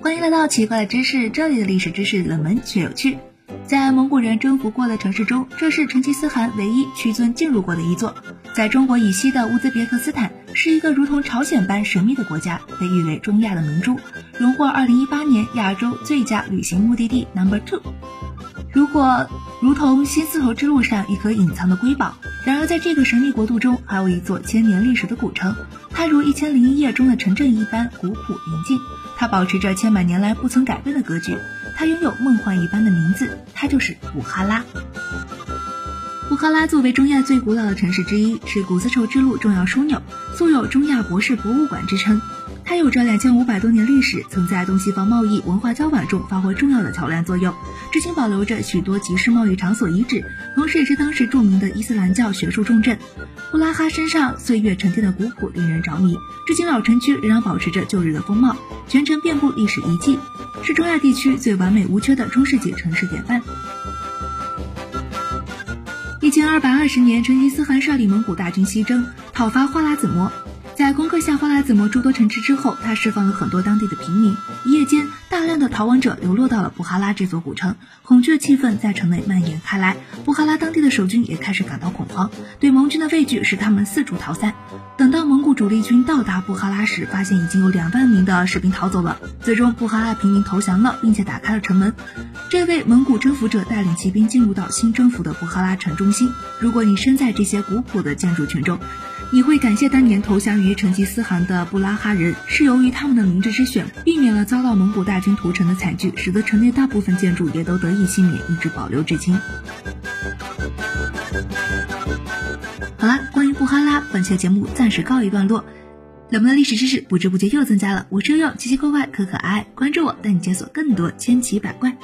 欢迎来到奇怪的知识，这里的历史知识冷门却有趣。在蒙古人征服过的城市中，这是成吉思汗唯一屈尊进入过的一座。在中国以西的乌兹别克斯坦，是一个如同朝鲜般神秘的国家，被誉为中亚的明珠，荣获2018年亚洲最佳旅行目的地 Number Two。如果如同新丝绸之路上一颗隐藏的瑰宝，然而在这个神秘国度中，还有一座千年历史的古城，它如《一千零一夜》中的城镇一般古朴宁静。它保持着千百年来不曾改变的格局，它拥有梦幻一般的名字，它就是布哈拉。布哈拉作为中亚最古老的城市之一，是古丝绸之路重要枢纽，素有“中亚博士博物馆”之称。它有着两千五百多年历史，曾在东西方贸易文化交往中发挥重要的桥梁作用，至今保留着许多集市贸易场所遗址，同时也是当时著名的伊斯兰教学术重镇。布拉哈身上岁月沉淀的古朴令人着迷，至今老城区仍然保持着旧日的风貌，全城遍布历史遗迹，是中亚地区最完美无缺的中世纪城市典范。一千二百二十年，成吉思汗率领蒙古大军西征，讨伐花剌子模。在攻克下花剌子模诸多城池之后，他释放了很多当地的平民。一夜间，大量的逃亡者流落到了布哈拉这座古城，恐惧的气氛在城内蔓延开来。布哈拉当地的守军也开始感到恐慌，对蒙军的畏惧使他们四处逃散。等到蒙古主力军到达布哈拉时，发现已经有两万名的士兵逃走了。最终，布哈拉平民投降了，并且打开了城门。这位蒙古征服者带领骑兵进入到新征服的布哈拉城中心。如果你身在这些古朴的建筑群中，你会感谢当年投降于成吉思汗的布拉哈人，是由于他们的明智之选，避免了遭到蒙古大军屠城的惨剧，使得城内大部分建筑也都得以幸免，一直保留至今。好了，关于布哈拉，本期的节目暂时告一段落。冷门的历史知识不知不觉又增加了，我是悠悠，奇奇怪怪，可可爱爱，关注我，带你解锁更多千奇百怪。